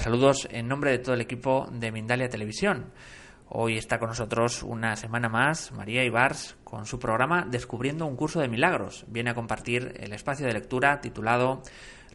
Saludos en nombre de todo el equipo de Mindalia Televisión. Hoy está con nosotros una semana más María Ibars con su programa Descubriendo un curso de milagros. Viene a compartir el espacio de lectura titulado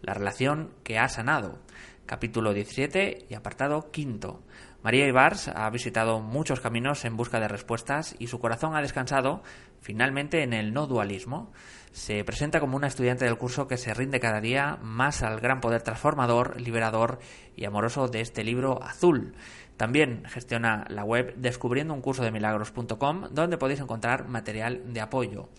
La relación que ha sanado, capítulo 17 y apartado quinto. María Ibars ha visitado muchos caminos en busca de respuestas y su corazón ha descansado finalmente en el no dualismo. Se presenta como una estudiante del curso que se rinde cada día más al gran poder transformador, liberador y amoroso de este libro azul. También gestiona la web descubriendo un curso de milagros.com donde podéis encontrar material de apoyo.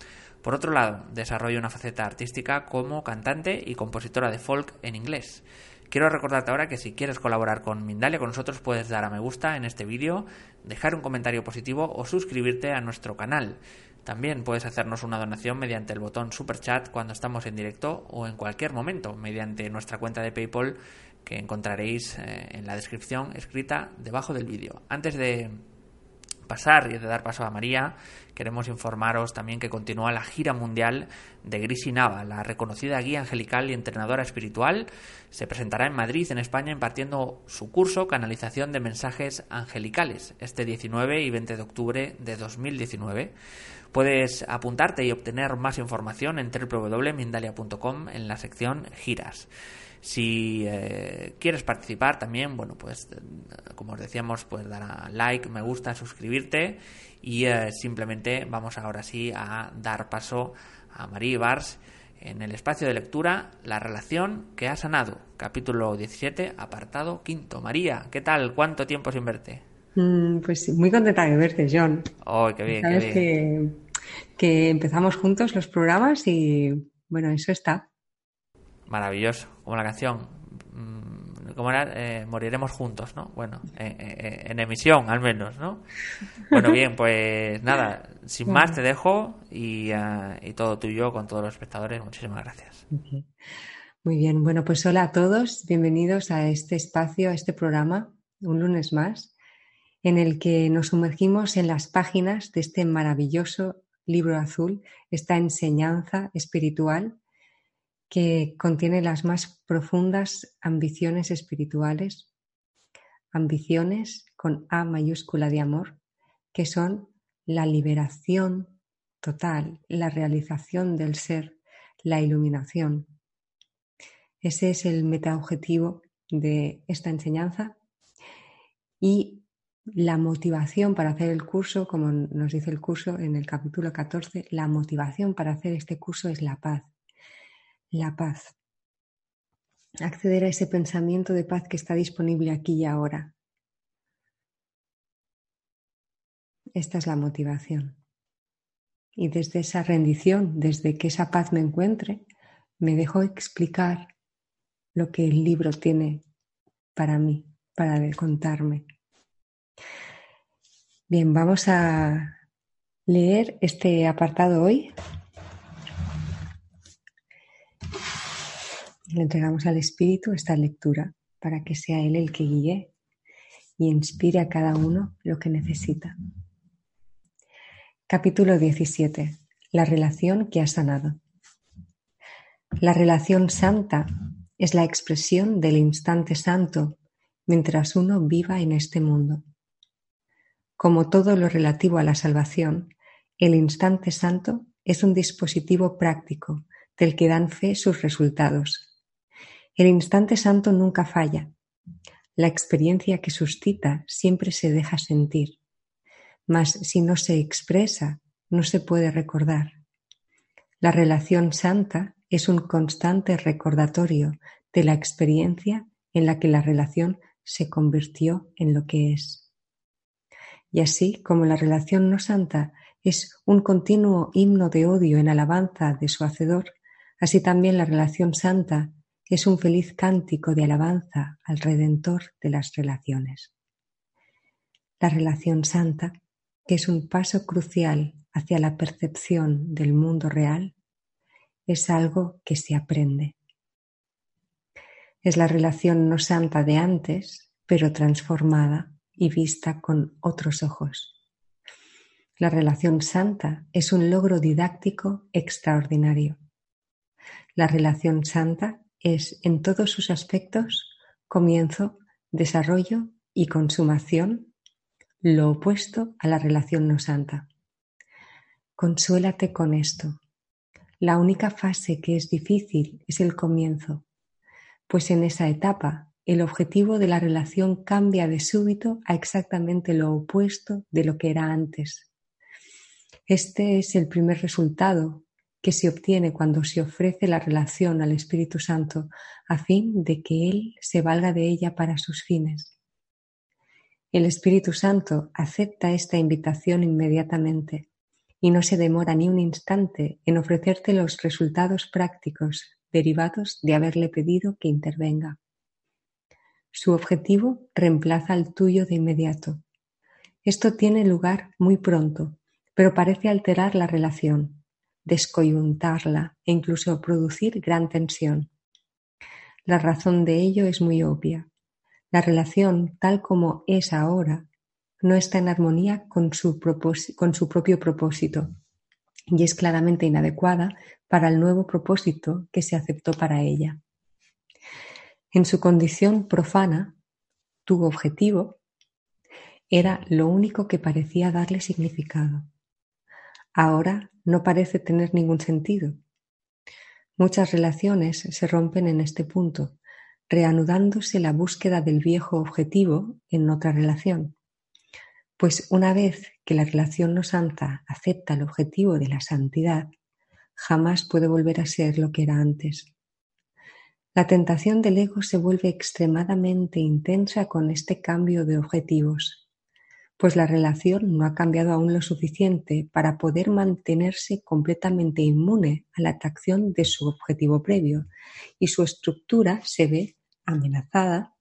Por otro lado, desarrolla una faceta artística como cantante y compositora de folk en inglés. Quiero recordarte ahora que si quieres colaborar con Mindalia con nosotros puedes dar a me gusta en este vídeo, dejar un comentario positivo o suscribirte a nuestro canal. También puedes hacernos una donación mediante el botón Super Chat cuando estamos en directo o en cualquier momento mediante nuestra cuenta de PayPal que encontraréis eh, en la descripción escrita debajo del vídeo. Antes de pasar y de dar paso a María, queremos informaros también que continúa la gira mundial de Grisi Nava, la reconocida guía angelical y entrenadora espiritual. Se presentará en Madrid, en España, impartiendo su curso Canalización de Mensajes Angelicales, este 19 y 20 de octubre de 2019. Puedes apuntarte y obtener más información en www.mindalia.com en la sección Giras. Si eh, quieres participar también, bueno, pues como os decíamos, pues dar a like, me gusta, suscribirte y eh, simplemente vamos ahora sí a dar paso a María Bars en el espacio de lectura La relación que ha sanado, capítulo 17, apartado quinto. María, ¿qué tal? ¿Cuánto tiempo sin verte? Mm, pues muy contenta de verte, John. Oh, qué bien, qué bien. Que, que empezamos juntos los programas y bueno, eso está. Maravilloso, como la canción. Mm, ¿Cómo era? Eh, moriremos juntos, ¿no? Bueno, en emisión al menos, ¿no? Bueno, bien, pues nada, sin más te dejo y, y todo tuyo con todos los espectadores. Muchísimas gracias. Muy bien, bueno, pues hola a todos, bienvenidos a este espacio, a este programa, un lunes más, en el que nos sumergimos en las páginas de este maravilloso libro azul, esta enseñanza espiritual que contiene las más profundas ambiciones espirituales, ambiciones con A mayúscula de amor, que son la liberación total, la realización del ser, la iluminación. Ese es el metaobjetivo de esta enseñanza y la motivación para hacer el curso, como nos dice el curso en el capítulo 14, la motivación para hacer este curso es la paz la paz. Acceder a ese pensamiento de paz que está disponible aquí y ahora. Esta es la motivación. Y desde esa rendición, desde que esa paz me encuentre, me dejo explicar lo que el libro tiene para mí, para contarme. Bien, vamos a leer este apartado hoy, Le entregamos al Espíritu esta lectura para que sea Él el que guíe y inspire a cada uno lo que necesita. Capítulo 17. La relación que ha sanado. La relación santa es la expresión del instante santo mientras uno viva en este mundo. Como todo lo relativo a la salvación, el instante santo es un dispositivo práctico del que dan fe sus resultados. El instante santo nunca falla. La experiencia que suscita siempre se deja sentir. Mas si no se expresa, no se puede recordar. La relación santa es un constante recordatorio de la experiencia en la que la relación se convirtió en lo que es. Y así como la relación no santa es un continuo himno de odio en alabanza de su hacedor, así también la relación santa es un feliz cántico de alabanza al Redentor de las relaciones. La relación santa, que es un paso crucial hacia la percepción del mundo real, es algo que se aprende. Es la relación no santa de antes, pero transformada y vista con otros ojos. La relación santa es un logro didáctico extraordinario. La relación santa es en todos sus aspectos comienzo, desarrollo y consumación, lo opuesto a la relación no santa. Consuélate con esto. La única fase que es difícil es el comienzo, pues en esa etapa el objetivo de la relación cambia de súbito a exactamente lo opuesto de lo que era antes. Este es el primer resultado que se obtiene cuando se ofrece la relación al Espíritu Santo a fin de que Él se valga de ella para sus fines. El Espíritu Santo acepta esta invitación inmediatamente y no se demora ni un instante en ofrecerte los resultados prácticos derivados de haberle pedido que intervenga. Su objetivo reemplaza al tuyo de inmediato. Esto tiene lugar muy pronto, pero parece alterar la relación, descoyuntarla e incluso producir gran tensión. La razón de ello es muy obvia. La relación, tal como es ahora, no está en armonía con su, con su propio propósito y es claramente inadecuada para el nuevo propósito que se aceptó para ella. En su condición profana, tu objetivo era lo único que parecía darle significado. Ahora no parece tener ningún sentido. Muchas relaciones se rompen en este punto, reanudándose la búsqueda del viejo objetivo en otra relación. Pues una vez que la relación no santa acepta el objetivo de la santidad, jamás puede volver a ser lo que era antes. La tentación del ego se vuelve extremadamente intensa con este cambio de objetivos pues la relación no ha cambiado aún lo suficiente para poder mantenerse completamente inmune a la atracción de su objetivo previo y su estructura se ve amenazada,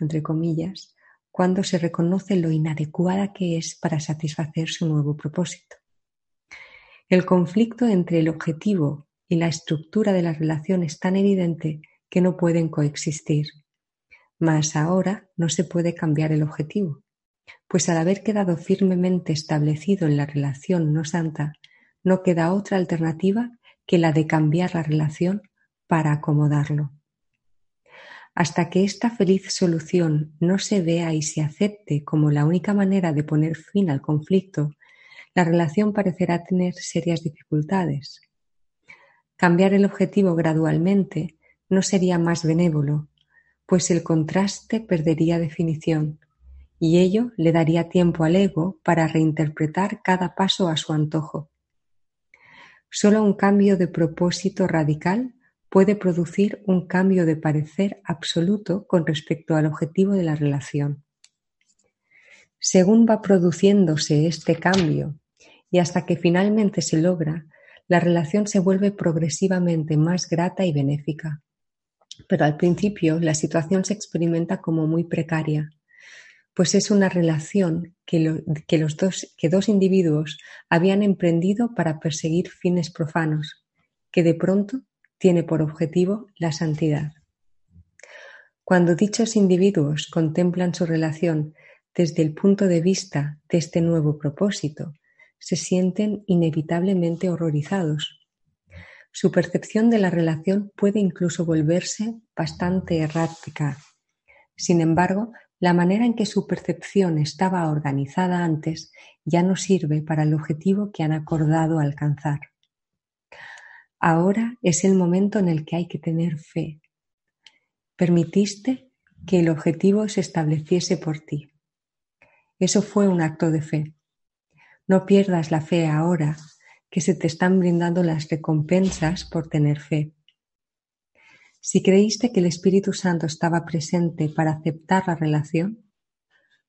entre comillas, cuando se reconoce lo inadecuada que es para satisfacer su nuevo propósito. El conflicto entre el objetivo y la estructura de la relación es tan evidente que no pueden coexistir. Mas ahora no se puede cambiar el objetivo pues al haber quedado firmemente establecido en la relación no santa, no queda otra alternativa que la de cambiar la relación para acomodarlo. Hasta que esta feliz solución no se vea y se acepte como la única manera de poner fin al conflicto, la relación parecerá tener serias dificultades. Cambiar el objetivo gradualmente no sería más benévolo, pues el contraste perdería definición y ello le daría tiempo al ego para reinterpretar cada paso a su antojo. Solo un cambio de propósito radical puede producir un cambio de parecer absoluto con respecto al objetivo de la relación. Según va produciéndose este cambio y hasta que finalmente se logra, la relación se vuelve progresivamente más grata y benéfica. Pero al principio la situación se experimenta como muy precaria pues es una relación que, los dos, individuos habían emprendido para perseguir fines profanos, que de pronto tiene por objetivo la santidad. Cuando dichos individuos contemplan su relación desde el punto de vista de este nuevo propósito, se sienten inevitablemente horrorizados. Su percepción de la relación puede incluso volverse bastante errática. Sin embargo, la manera en que su percepción estaba organizada antes ya no sirve para el objetivo que han acordado alcanzar. Ahora es el momento en el que hay que tener fe. Permitiste que el objetivo se estableciese por ti. Eso fue un acto de fe. No pierdas la fe ahora, que se te están brindando las recompensas por tener fe. Si creíste que el Espíritu Santo estaba presente para aceptar la relación,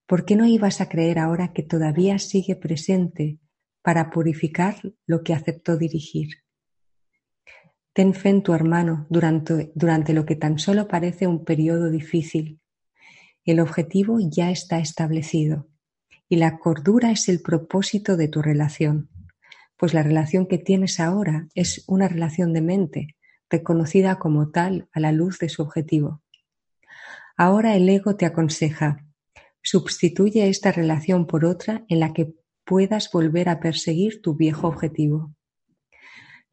¿por qué no ibas a creer ahora que todavía sigue presente para purificar lo que aceptó dirigir? Ten fe en tu hermano durante, durante lo que tan solo parece un periodo difícil. El objetivo ya está establecido y la cordura es el propósito de tu relación, pues la relación que tienes ahora es una relación de mente, reconocida como tal a la luz de su objetivo. Ahora el ego te aconseja, sustituye esta relación por otra en la que puedas volver a perseguir tu viejo objetivo.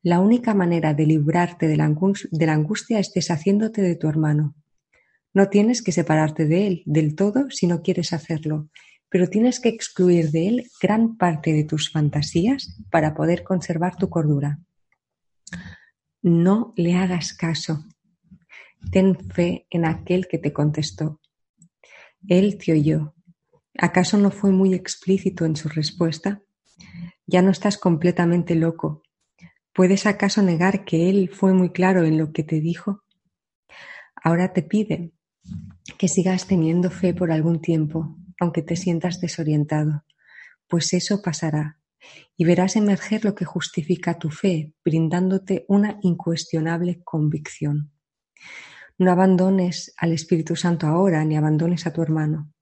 La única manera de librarte de la, angustia es deshaciéndote de tu hermano. No tienes que separarte de él del todo si no quieres hacerlo, pero tienes que excluir de él gran parte de tus fantasías para poder conservar tu cordura. No le hagas caso. Ten fe en aquel que te contestó. Él te oyó. ¿Acaso no fue muy explícito en su respuesta? Ya no estás completamente loco. ¿Puedes acaso negar que él fue muy claro en lo que te dijo? Ahora te pide que sigas teniendo fe por algún tiempo, aunque te sientas desorientado, pues eso pasará y verás emerger lo que justifica tu fe, brindándote una incuestionable convicción. No abandones al Espíritu Santo ahora ni abandones a tu hermano.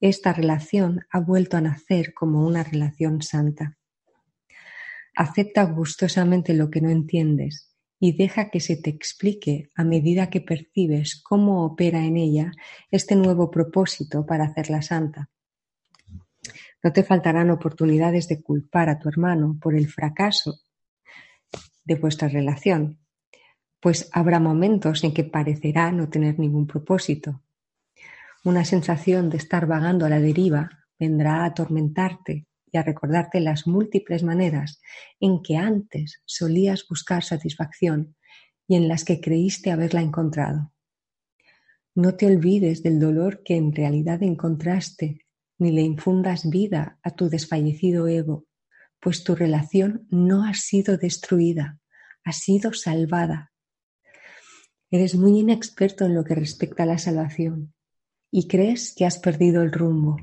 Esta relación ha vuelto a nacer como una relación santa. Acepta gustosamente lo que no entiendes y deja que se te explique a medida que percibes cómo opera en ella este nuevo propósito para hacerla santa. No te faltarán oportunidades de culpar a tu hermano por el fracaso de vuestra relación, pues habrá momentos en que parecerá no tener ningún propósito. Una sensación de estar vagando a la deriva vendrá a atormentarte y a recordarte las múltiples maneras en que antes solías buscar satisfacción y en las que creíste haberla encontrado. No te olvides del dolor que en realidad encontraste ni le infundas vida a tu desfallecido ego, pues tu relación no ha sido destruida, ha sido salvada. Eres muy inexperto en lo que respecta a la salvación y crees que has perdido el rumbo.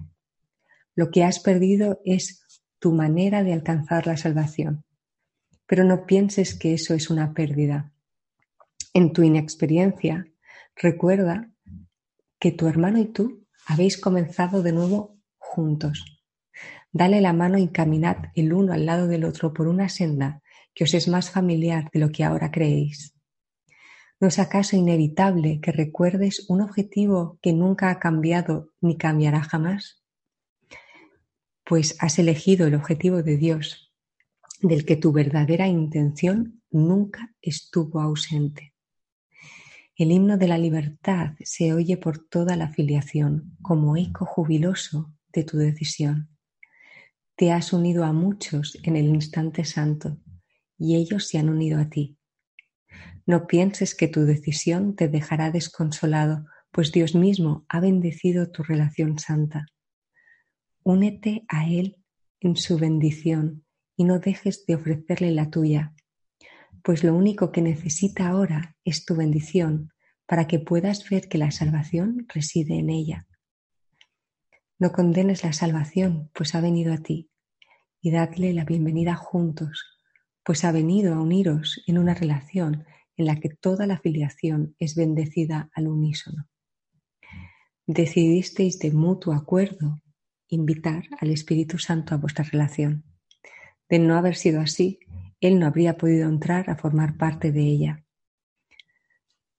Lo que has perdido es tu manera de alcanzar la salvación. Pero no pienses que eso es una pérdida. En tu inexperiencia, recuerda que tu hermano y tú habéis comenzado de nuevo juntos. Dale la mano y caminad el uno al lado del otro por una senda que os es más familiar de lo que ahora creéis. ¿No es acaso inevitable que recuerdes un objetivo que nunca ha cambiado ni cambiará jamás? Pues has elegido el objetivo de Dios, del que tu verdadera intención nunca estuvo ausente. El himno de la libertad se oye por toda la filiación como eco jubiloso de tu decisión. Te has unido a muchos en el instante santo y ellos se han unido a ti. No pienses que tu decisión te dejará desconsolado, pues Dios mismo ha bendecido tu relación santa. Únete a Él en su bendición y no dejes de ofrecerle la tuya, pues lo único que necesita ahora es tu bendición para que puedas ver que la salvación reside en ella. No condenes la salvación, pues ha venido a ti, y dadle la bienvenida juntos, pues ha venido a uniros en una relación en la que toda la filiación es bendecida al unísono. Decidisteis de mutuo acuerdo invitar al Espíritu Santo a vuestra relación. De no haber sido así, Él no habría podido entrar a formar parte de ella.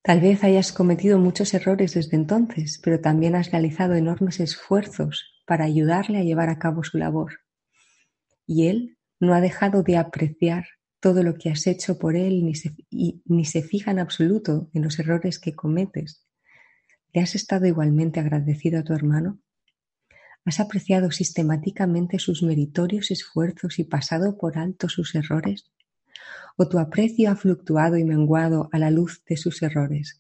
Tal vez hayas cometido muchos errores desde entonces, pero también has realizado enormes esfuerzos para ayudarle a llevar a cabo su labor. Y él no ha dejado de apreciar todo lo que has hecho por él ni se, fija en absoluto en los errores que cometes. ¿Le has estado igualmente agradecido a tu hermano? ¿Has apreciado sistemáticamente sus meritorios esfuerzos y pasado por alto sus errores? O tu aprecio ha fluctuado y menguado a la luz de sus errores.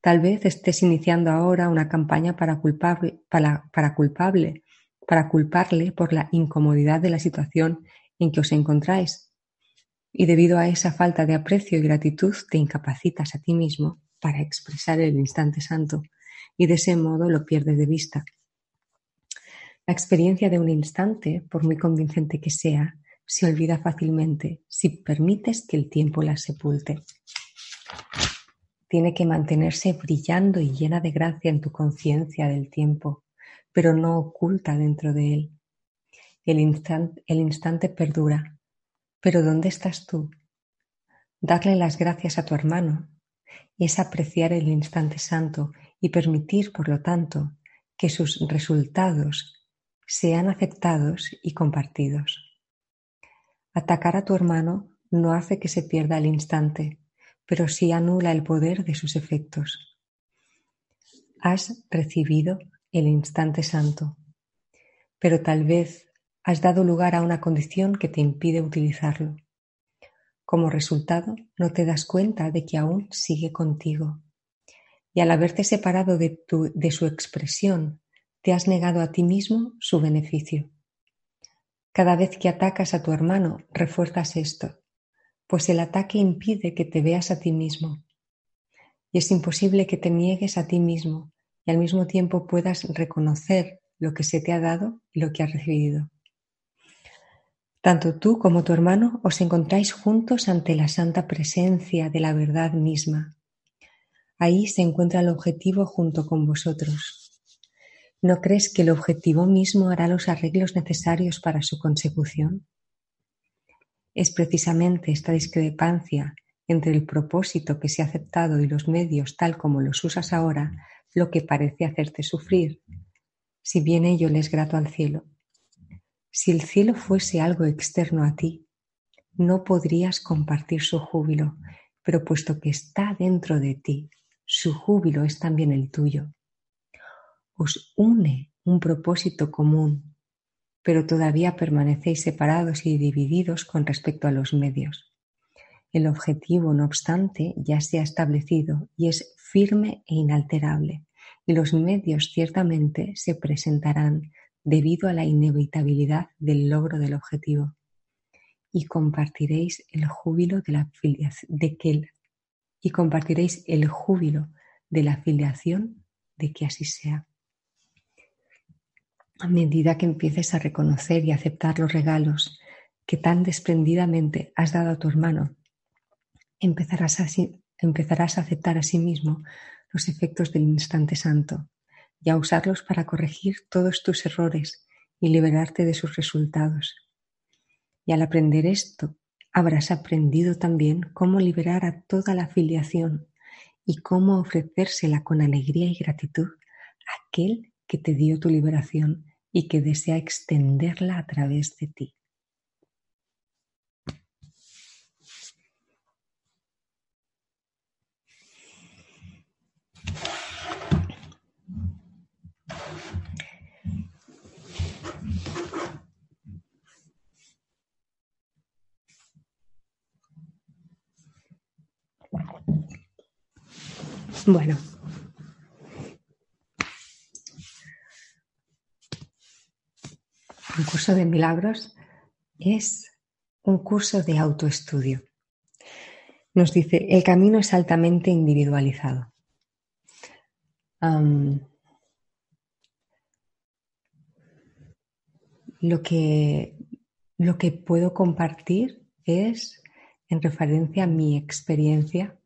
Tal vez estés iniciando ahora una campaña para, culpable, para, culpable, para culparle por la incomodidad de la situación en que os encontráis. Y debido a esa falta de aprecio y gratitud te incapacitas a ti mismo para expresar el instante santo y de ese modo lo pierdes de vista. La experiencia de un instante, por muy convincente que sea, se olvida fácilmente si permites que el tiempo la sepulte. Tiene que mantenerse brillando y llena de gracia en tu conciencia del tiempo, pero no oculta dentro de él. El, instante perdura, pero ¿dónde estás tú? Darle las gracias a tu hermano es apreciar el instante santo y permitir, por lo tanto, que sus resultados sean aceptados y compartidos. Atacar a tu hermano no hace que se pierda el instante, pero sí anula el poder de sus efectos. Has recibido el instante santo, pero tal vez has dado lugar a una condición que te impide utilizarlo. Como resultado, no te das cuenta de que aún sigue contigo. Y al haberte separado de, de su expresión, te has negado a ti mismo su beneficio. Cada vez que atacas a tu hermano, refuerzas esto, pues el ataque impide que te veas a ti mismo. Y es imposible que te niegues a ti mismo y al mismo tiempo puedas reconocer lo que se te ha dado y lo que has recibido. Tanto tú como tu hermano os encontráis juntos ante la santa presencia de la verdad misma. Ahí se encuentra el objetivo junto con vosotros. ¿No crees que el objetivo mismo hará los arreglos necesarios para su consecución? Es precisamente esta discrepancia entre el propósito que se ha aceptado y los medios tal como los usas ahora lo que parece hacerte sufrir, si bien ello le es grato al cielo. Si el cielo fuese algo externo a ti, no podrías compartir su júbilo, pero puesto que está dentro de ti, su júbilo es también el tuyo. Os une un propósito común, pero todavía permanecéis separados y divididos con respecto a los medios. El objetivo, no obstante, ya se ha establecido y es firme e inalterable, y los medios ciertamente se presentarán debido a la inevitabilidad del logro del objetivo. Y compartiréis el júbilo de la de que y compartiréis el júbilo de la afiliación de que así sea. A medida que empieces a reconocer y aceptar los regalos que tan desprendidamente has dado a tu hermano, empezarás a, aceptar a sí mismo los efectos del instante santo y a usarlos para corregir todos tus errores y liberarte de sus resultados. Y al aprender esto, habrás aprendido también cómo liberar a toda la afiliación y cómo ofrecérsela con alegría y gratitud a aquel que te dio tu liberación y que desea extenderla a través de ti. Bueno. Un curso de milagros es un curso de autoestudio. Nos dice, el camino es altamente individualizado. lo, que, lo que puedo compartir es en referencia a mi experiencia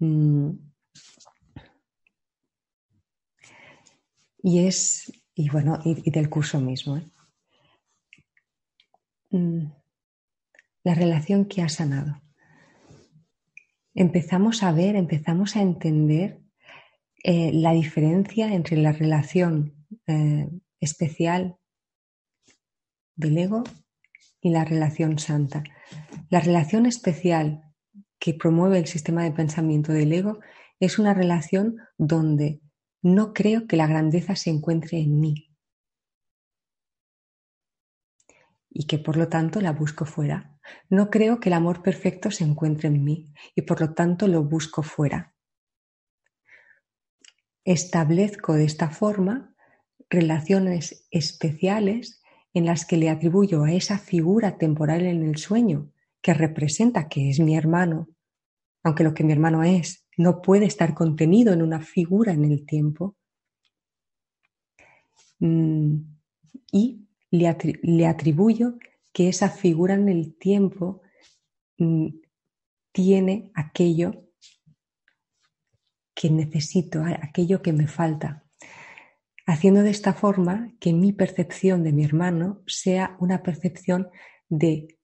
Mm. Y es, y bueno, y, del curso mismo. ¿eh? Mm. La relación que ha sanado. Empezamos a ver, empezamos a entender eh, la diferencia entre la relación eh, especial del ego y la relación santa. La relación especial que promueve el sistema de pensamiento del ego es una relación donde no creo que la grandeza se encuentre en mí y que por lo tanto la busco fuera. No creo que el amor perfecto se encuentre en mí y por lo tanto lo busco fuera. Establezco de esta forma relaciones especiales en las que le atribuyo a esa figura temporal en el sueño que representa que es mi hermano, aunque lo que mi hermano es no puede estar contenido en una figura en el tiempo, mm, y le, atribuyo que esa figura en el tiempo mm, tiene aquello que necesito, aquello que me falta, haciendo de esta forma que mi percepción de mi hermano sea una percepción de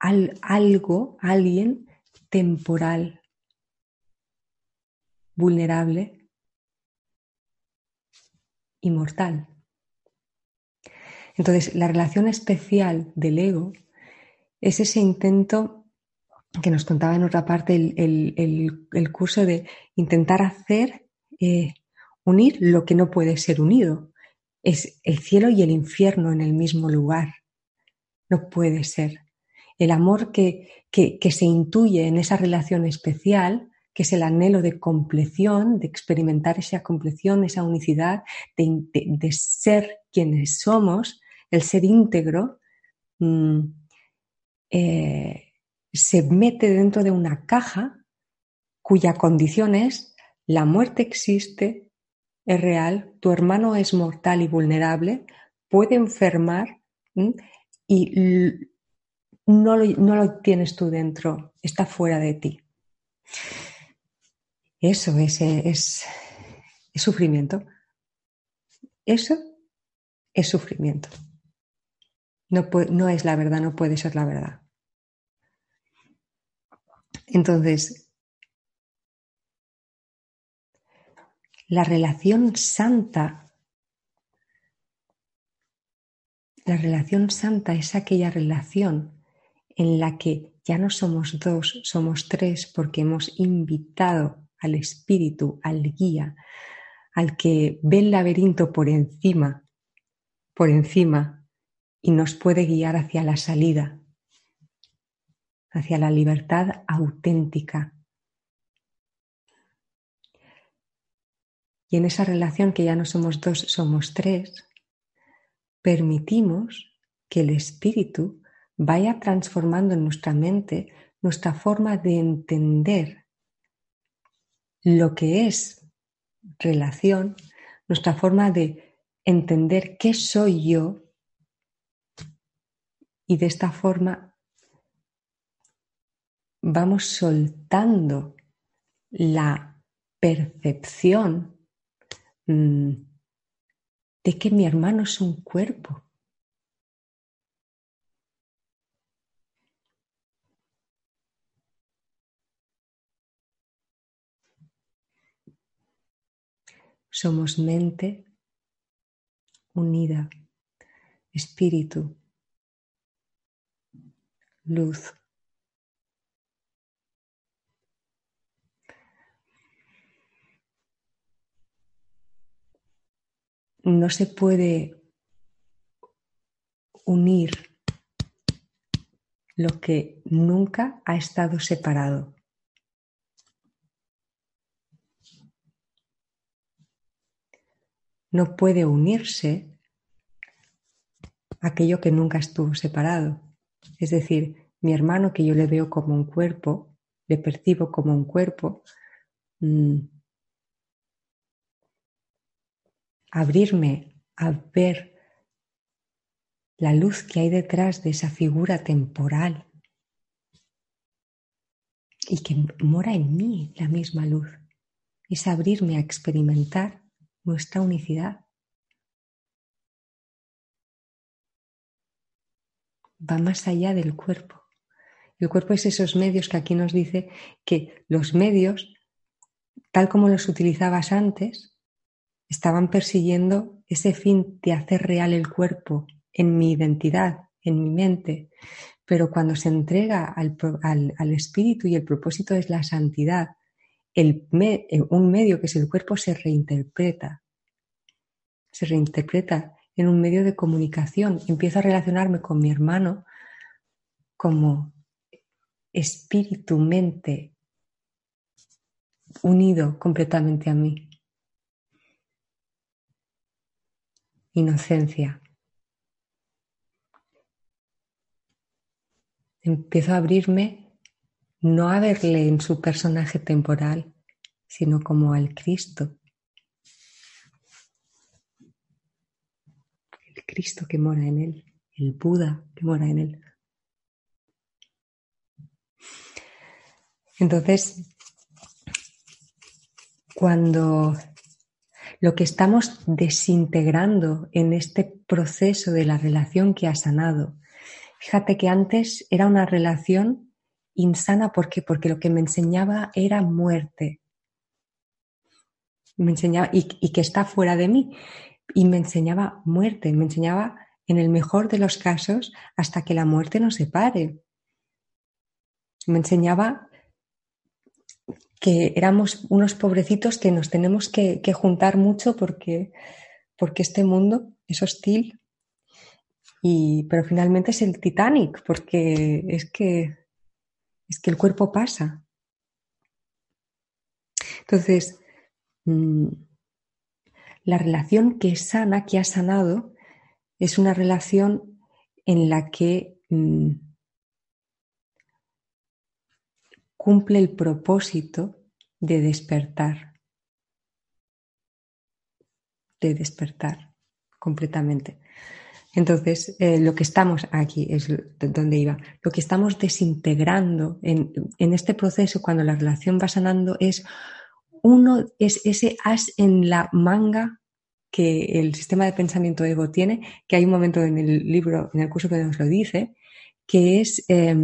algo, alguien temporal, vulnerable y mortal. Entonces, la relación especial del ego es ese intento que nos contaba en otra parte el, curso de intentar hacer, eh, unir lo que no puede ser unido. Es el cielo y el infierno en el mismo lugar. No puede ser. El amor que, se intuye en esa relación especial, que es el anhelo de compleción, de experimentar esa compleción, esa unicidad, de, ser quienes somos, el ser íntegro, mm, eh, se mete dentro de una caja cuya condición es la muerte existe, es real, tu hermano es mortal y vulnerable, puede enfermar y no lo, tienes tú dentro, está fuera de ti. Eso es, es, sufrimiento. Eso es sufrimiento. No, no es la verdad, no puede ser la verdad. Entonces, la relación santa, la relación santa es aquella relación en la que ya no somos dos, somos tres porque hemos invitado al espíritu, al guía, al que ve el laberinto por encima, por encima y nos puede guiar hacia la salida, hacia la libertad auténtica. Y en esa relación que ya no somos dos, somos tres, permitimos que el espíritu vaya transformando en nuestra mente nuestra forma de entender lo que es relación, nuestra forma de entender qué soy yo y de esta forma vamos soltando la percepción mm, de que mi hermano es un cuerpo. Somos mente unida, espíritu, luz. no se puede unir lo que nunca ha estado separado. No puede unirse aquello que nunca estuvo separado. Es decir, mi hermano que yo le veo como un cuerpo, le percibo como un cuerpo, mm, abrirme a ver la luz que hay detrás de esa figura temporal y que mora en mí la misma luz. Es abrirme a experimentar nuestra unicidad. Va más allá del cuerpo. El cuerpo es esos medios que aquí nos dice que los medios, tal como los utilizabas antes, estaban persiguiendo ese fin de hacer real el cuerpo en mi identidad, en mi mente. Pero cuando se entrega al, espíritu y el propósito es la santidad, eh, un medio que es el cuerpo se reinterpreta. Se reinterpreta en un medio de comunicación. Empiezo a relacionarme con mi hermano como espíritu-mente unido completamente a mí. inocencia. Empiezo a abrirme no a verle en su personaje temporal, sino como al Cristo. El Cristo que mora en él, el Buda que mora en él. Entonces, cuando lo que estamos desintegrando en este proceso de la relación que ha sanado, fíjate que antes era una relación insana, ¿por qué? Porque lo que me enseñaba era muerte. Me enseñaba, y, que está fuera de mí, y me enseñaba muerte, me enseñaba en el mejor de los casos hasta que la muerte nos separe. Me enseñaba que éramos unos pobrecitos que nos tenemos que, juntar mucho porque, porque este mundo es hostil. Y, pero finalmente es el Titanic, porque es que, es que el cuerpo pasa. Entonces, mm, la relación que sana, que ha sanado, es una relación en la que mm, cumple el propósito de despertar, de despertar completamente. Entonces, eh, lo que estamos aquí es donde iba. Lo que estamos desintegrando en, este proceso, cuando la relación va sanando, es uno, es ese as en la manga que el sistema de pensamiento ego tiene, que hay un momento en el libro, en el curso que nos lo dice, que es eh,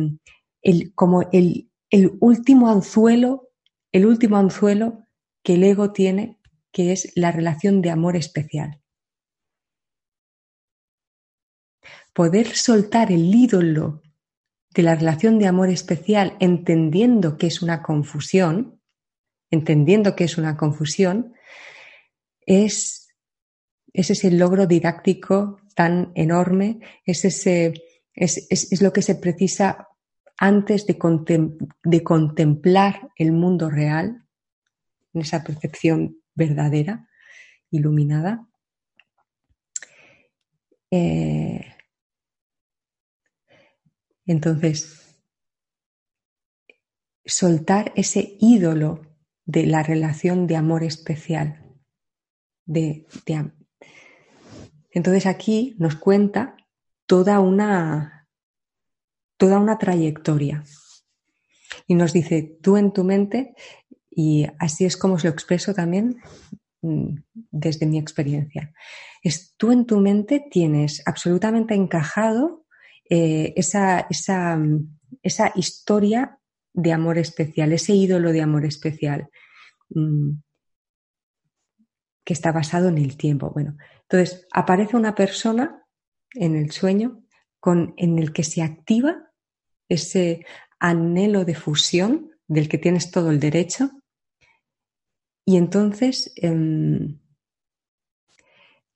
el, como el, el último anzuelo, el último anzuelo que el ego tiene, que es la relación de amor especial. Poder soltar el ídolo de la relación de amor especial entendiendo que es una confusión, entendiendo que es una confusión, es, es ese logro didáctico tan enorme, es, ese, es, es lo que se precisa antes de, contemplar el mundo real, en esa percepción verdadera, iluminada. Eh, entonces, soltar ese ídolo de la relación de amor especial. entonces aquí nos cuenta toda una toda una trayectoria. Y nos dice, tú en tu mente, y así es como os lo expreso también mm, desde mi experiencia, es tú en tu mente tienes absolutamente encajado eh, esa, esa, esa, historia de amor especial, ese ídolo de amor especial mm, que está basado en el tiempo. Bueno, entonces aparece una persona en el sueño con, en el que se activa ese anhelo de fusión del que tienes todo el derecho. Y entonces em,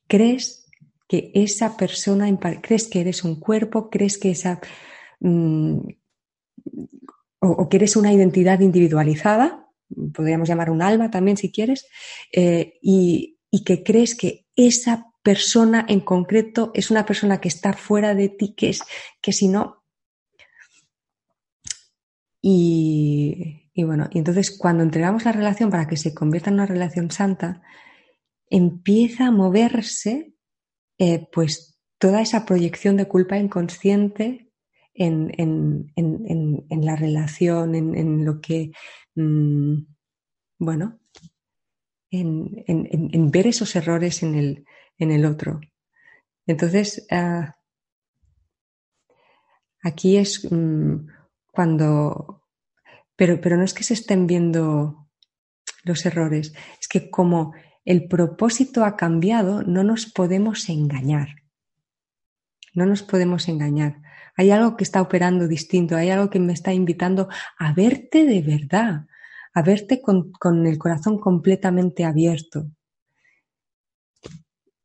crees que esa persona, crees que eres un cuerpo, crees que esa... Mm, o, que eres una identidad individualizada, podríamos llamar un alma también si quieres, eh, y, y que crees que esa persona en concreto es una persona que está fuera de ti, que es que si no y, bueno, y entonces cuando entregamos la relación para que se convierta en una relación santa, empieza a moverse eh, pues toda esa proyección de culpa inconsciente en, la relación, en, lo que, mm, bueno, en, ver esos errores en el, el otro. Entonces, ah, aquí es mm, cuando... Pero, pero no es que se estén viendo los errores, es que como el propósito ha cambiado, no nos podemos engañar. No nos podemos engañar. Hay algo que está operando distinto, hay algo que me está invitando a verte de verdad, a verte con, el corazón completamente abierto.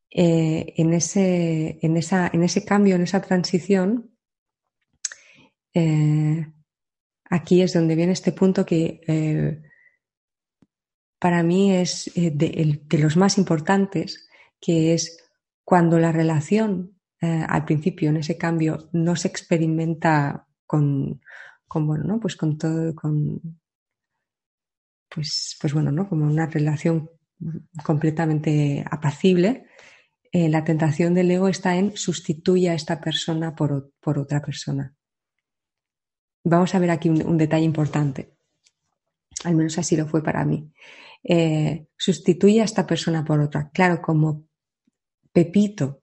Eh, en, ese, en, esa, en, ese, cambio, en esa transición, eh, aquí es donde viene este punto que eh, para mí es eh, de, los más importantes, que es cuando la relación eh, al principio en ese cambio no se experimenta con, bueno, ¿no? Pues con todo, con pues, pues bueno, ¿no? Como una relación completamente apacible, eh, la tentación del ego está en sustituir a esta persona por, otra persona. Vamos a ver aquí un, detalle importante. Al menos así lo fue para mí. Eh, sustituye a esta persona por otra. Claro, como Pepito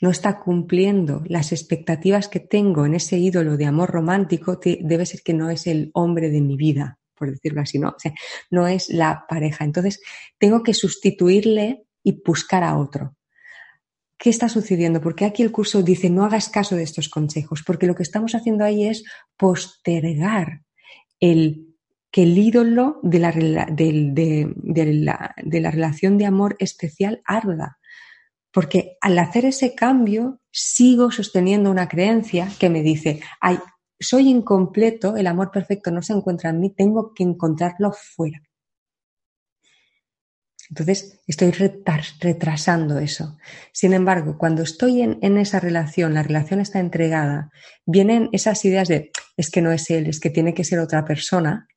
no está cumpliendo las expectativas que tengo en ese ídolo de amor romántico, debe ser que no es el hombre de mi vida, por decirlo así, ¿no? O sea, no es la pareja. Entonces, tengo que sustituirle y buscar a otro. ¿Qué está sucediendo? Porque aquí el curso dice no hagas caso de estos consejos, porque lo que estamos haciendo ahí es postergar el que el ídolo de la, de, la, relación de amor especial arda. Porque al hacer ese cambio sigo sosteniendo una creencia que me dice, ay, soy incompleto, el amor perfecto no se encuentra en mí, tengo que encontrarlo fuera. Entonces, estoy retrasando eso. Sin embargo, cuando estoy en, esa relación, la relación está entregada, vienen esas ideas de es que no es él, es que tiene que ser otra persona,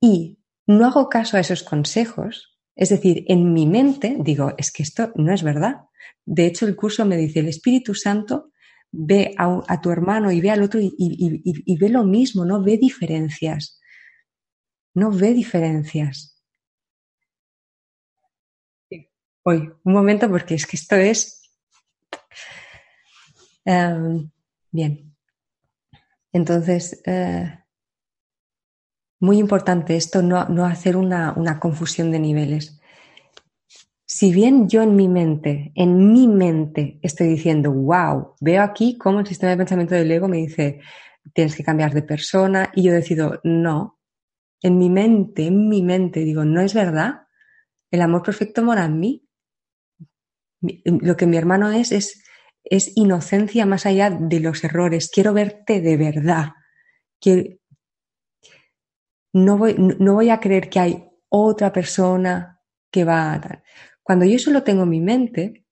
y no hago caso a esos consejos. Es decir, en mi mente digo, es que esto no es verdad. De hecho, el curso me dice, el Espíritu Santo ve a, tu hermano y ve al otro y ve lo mismo, no ve diferencias. No ve diferencias. hoy. Un momento porque es que esto es... Em, bien. Entonces, eh, muy importante esto, no, hacer una, una, confusión de niveles. Si bien yo en mi mente, en mi mente estoy diciendo, wow, veo aquí cómo el sistema de pensamiento del ego me dice, tienes que cambiar de persona, y yo decido, no, en mi mente, en mi mente digo, no es verdad, el amor perfecto mora en mí, lo que mi hermano es, es, es inocencia más allá de los errores. Quiero verte de verdad. No, voy, no voy a creer que hay otra persona que va a... Cuando yo eso lo tengo en mi mente,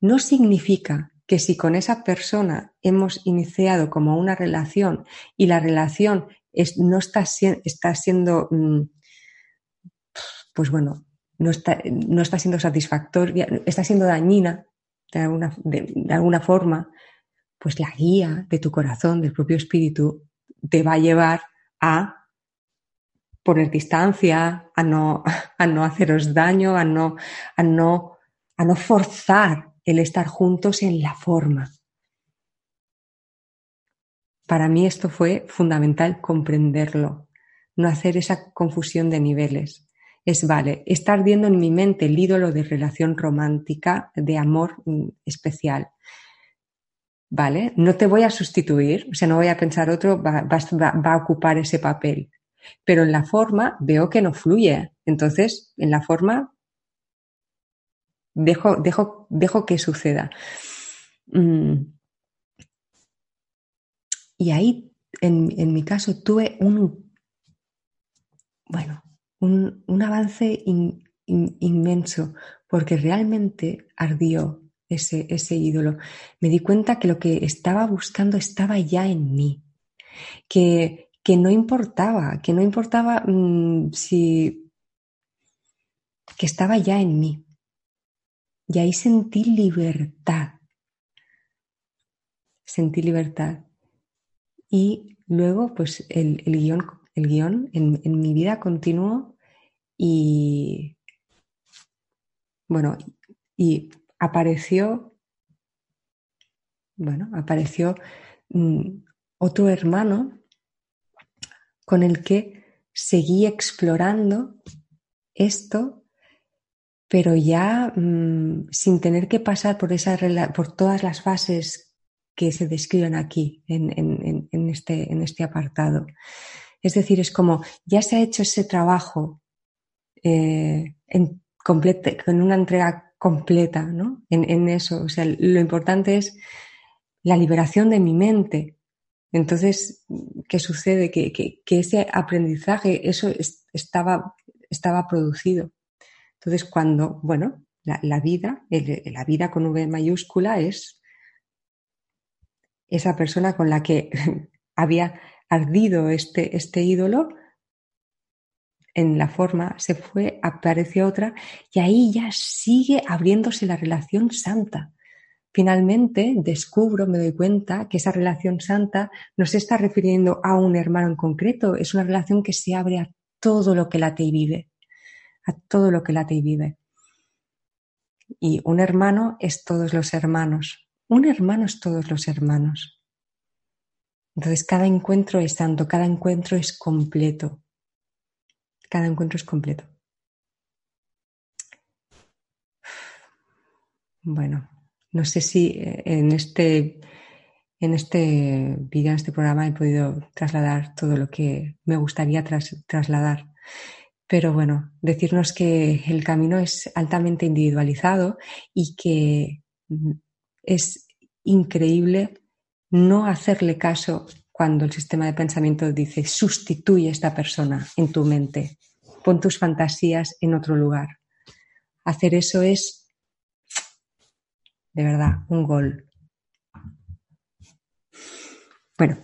no significa que si con esa persona hemos iniciado como una relación y la relación es, no está, está siendo, mm, pues bueno, no está, no está siendo satisfactoria, está siendo dañina de alguna, de, alguna forma, pues la guía de tu corazón, del propio espíritu, te va a llevar a poner distancia, a no, a no haceros daño, a no, a no, a no forzar el estar juntos en la forma. Para mí esto fue fundamental comprenderlo, no hacer esa confusión de niveles es, vale, estar viendo en mi mente el ídolo de relación romántica, de amor mm, especial. ¿Vale? No te voy a sustituir, o sea, no voy a pensar otro, va, a ocupar ese papel. Pero en la forma veo que no fluye. Entonces, en la forma dejo, dejo, dejo que suceda. Mm. Y ahí, en, en mi caso, tuve un, bueno, un, avance inmenso, porque realmente ardió ese, ese ídolo. Me di cuenta que lo que estaba buscando estaba ya en mí, que, que no importaba, que no importaba mm, si... que estaba ya en mí. Y ahí sentí libertad. Sentí libertad. Y luego, pues, el, guion el guion en, mi vida continuo y bueno, y apareció, bueno, apareció mm, otro hermano con el que seguí explorando esto, pero ya mm, sin tener que pasar por, esa, por todas las fases que se describen aquí en, este, en este apartado. Es decir, es como ya se ha hecho ese trabajo eh, en con una entrega completa ¿no? en, eso. O sea, lo importante es la liberación de mi mente. Entonces, ¿qué sucede? Que, ese aprendizaje, eso estaba, estaba producido. Entonces, cuando, bueno, La, vida, la vida con V mayúscula es esa persona con la que había ardido este, este ídolo en la forma, se fue, apareció otra y ahí ya sigue abriéndose la relación santa. Finalmente descubro, me doy cuenta que esa relación santa no se está refiriendo a un hermano en concreto, es una relación que se abre a todo lo que late y vive, a todo lo que late y vive. Y un hermano es todos los hermanos, un hermano es todos los hermanos. Entonces cada encuentro es santo, cada encuentro es completo, cada encuentro es completo. Bueno, no sé si eh, en este, en este vídeo, en este programa, he podido trasladar todo lo que me gustaría trasladar. Pero bueno, decirnos que el camino es altamente individualizado y que es increíble no hacerle caso cuando el sistema de pensamiento dice sustituye a esta persona en tu mente, pon tus fantasías en otro lugar. Hacer eso es de verdad, un gol. Bueno,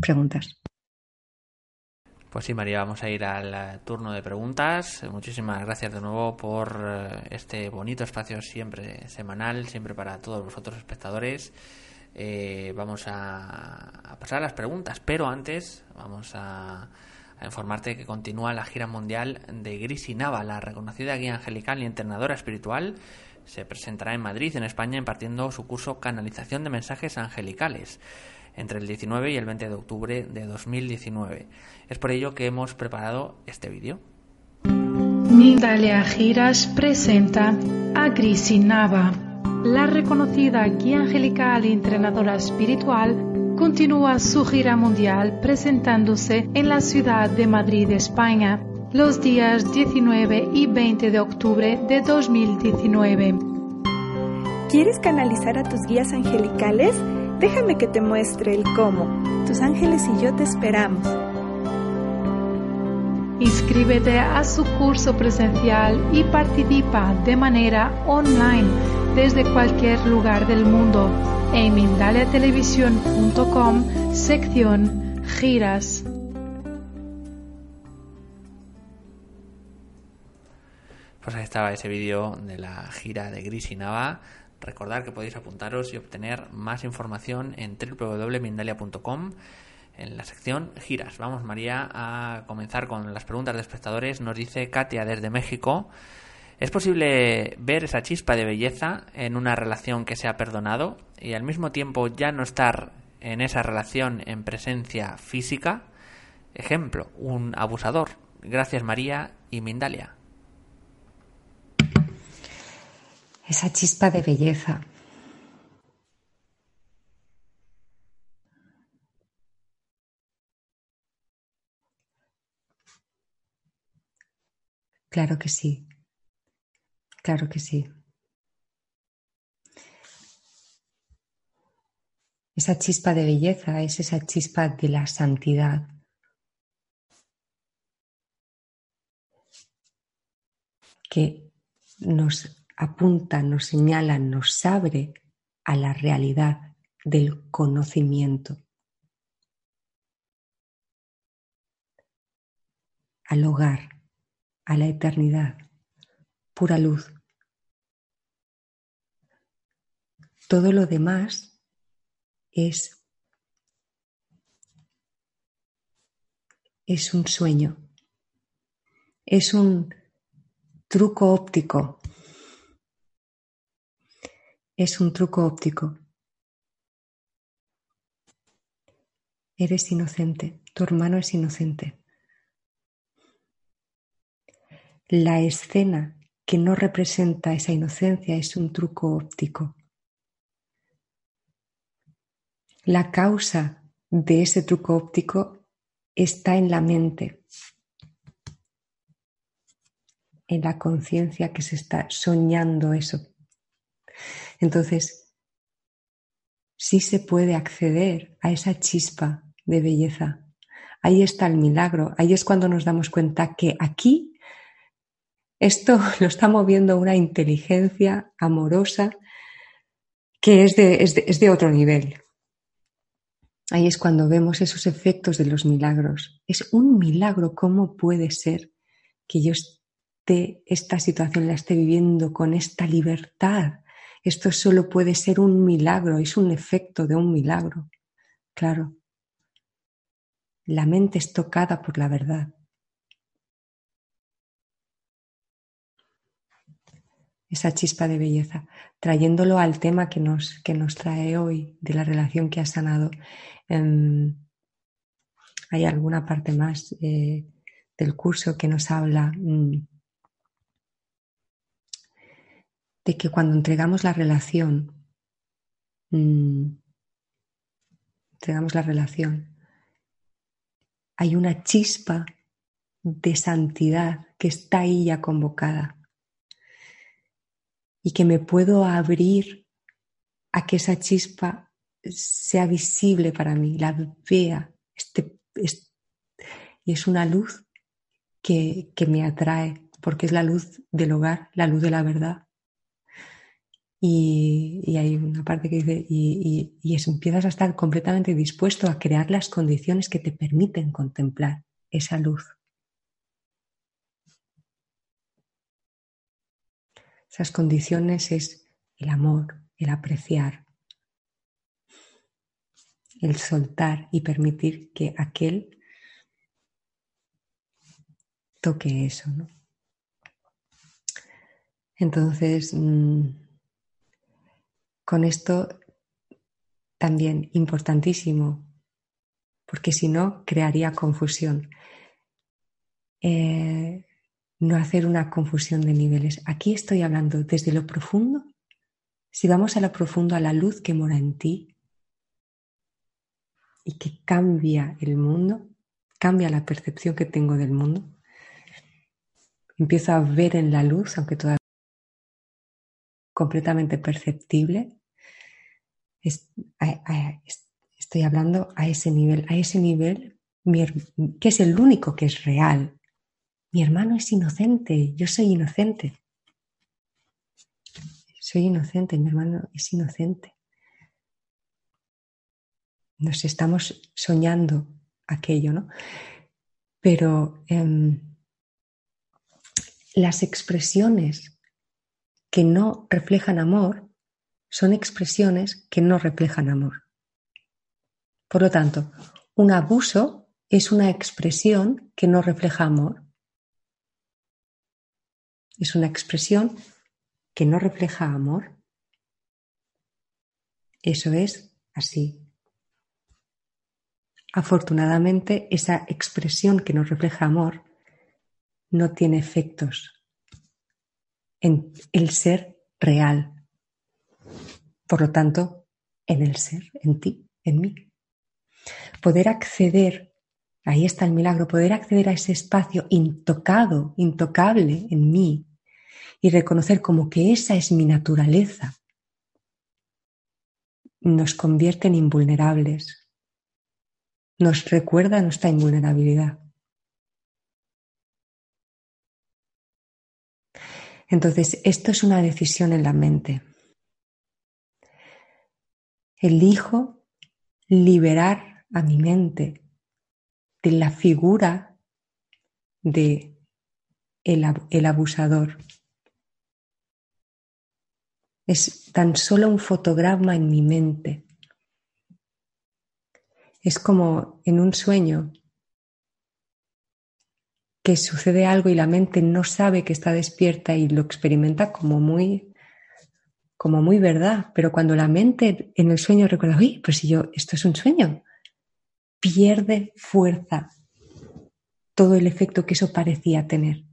preguntas. Pues sí, María, vamos a ir al eh, turno de preguntas. Muchísimas gracias de nuevo por eh, este bonito espacio siempre semanal, siempre para todos vosotros espectadores. Eh, vamos a, pasar a las preguntas, pero antes vamos a, informarte que continúa la gira mundial de Grisi Nava, la reconocida guía angelical y entrenadora espiritual se presentará en Madrid, en España, impartiendo su curso Canalización de Mensajes Angelicales entre el 19 y el 20 de octubre de 2019. Es por ello que hemos preparado este vídeo. Mindalia Giras presenta a Grisi Nava. La reconocida guía angelical y entrenadora espiritual continúa su gira mundial presentándose en la ciudad de Madrid, España, los días 19 y 20 de octubre de 2019. ¿Quieres canalizar a tus guías angelicales? Déjame que te muestre el cómo. Tus ángeles y yo te esperamos. Inscríbete a su curso presencial y participa de manera online desde cualquier lugar del mundo en mindaliatelevisión.com sección giras. Pues ahí estaba ese vídeo de la gira de Gris y Nava. Recordad que podéis apuntaros y obtener más información en www.mindalia.com en la sección giras. Vamos, María, a comenzar con las preguntas de espectadores. Nos dice Katia desde México. ¿Es posible ver esa chispa de belleza en una relación que se ha perdonado y al mismo tiempo ya no estar en esa relación en presencia física? Ejemplo, un abusador. Gracias María y Mindalia. Esa chispa de belleza. Claro que sí, claro que sí. Esa chispa de belleza es esa chispa de la santidad. que nos apunta, nos señala, nos abre a la realidad del conocimiento, al hogar, a la eternidad, pura luz. Todo lo demás es, es un sueño, es un truco óptico es un truco óptico. Eres inocente, tu hermano es inocente. La escena que no representa esa inocencia es un truco óptico. La causa de ese truco óptico está en la mente, en la conciencia que se está soñando eso. Entonces, sí se puede acceder a esa chispa de belleza. Ahí está el milagro. Ahí es cuando nos damos cuenta que aquí Esto lo está moviendo una inteligencia amorosa que es de, es de, otro nivel. Ahí es cuando vemos esos efectos de los milagros. Es un milagro cómo puede ser que yo esté, esta situación la esté viviendo con esta libertad. Esto solo puede ser un milagro, es un efecto de un milagro. Claro. La mente es tocada por la verdad. esa chispa de belleza, trayéndolo al tema que nos, que nos trae hoy de la relación que ha sanado. Em, hay alguna parte más eh, del curso que nos habla mm, de que cuando entregamos la relación, mm, entregamos la relación, hay una chispa de santidad que está ahí ya convocada y que me puedo abrir a que esa chispa sea visible para mí, la vea. Este, y es una luz que, me atrae, porque es la luz del hogar, la luz de la verdad. Y, hay una parte que dice, y, y, empiezas a estar completamente dispuesto a crear las condiciones que te permiten contemplar esa luz. Esas condiciones es el amor, el apreciar, el soltar y permitir que aquel toque eso, ¿no? Entonces, mm, con esto también importantísimo, porque si no, crearía confusión. Eh, no hacer una confusión de niveles. Aquí estoy hablando desde lo profundo. Si vamos a lo profundo, a la luz que mora en ti y que cambia el mundo, cambia la percepción que tengo del mundo, empiezo a ver en la luz, aunque todavía completamente perceptible, estoy hablando a ese nivel, a ese nivel que es el único que es real, mi hermano es inocente, yo soy inocente. Soy inocente, mi hermano es inocente. Nos estamos soñando aquello, ¿no? Pero em, las expresiones que no reflejan amor son expresiones que no reflejan amor. Por lo tanto, un abuso es una expresión que no refleja amor. Es una expresión que no refleja amor. Eso es así. Afortunadamente, esa expresión que no refleja amor no tiene efectos en el ser real. Por lo tanto, en el ser, en ti, en mí. Poder acceder, ahí está el milagro, poder acceder a ese espacio intocado, intocable en mí, y reconocer como que esa es mi naturaleza, nos convierte en invulnerables, nos recuerda nuestra invulnerabilidad. Entonces, esto es una decisión en la mente. Elijo liberar a mi mente de la figura de el, abusador, es tan solo un fotograma en mi mente. Es como en un sueño que sucede algo y la mente no sabe que está despierta y lo experimenta como muy como muy verdad, pero cuando la mente en el sueño recuerda, uy, pues si yo, esto es un sueño, pierde fuerza todo el efecto que eso parecía tener.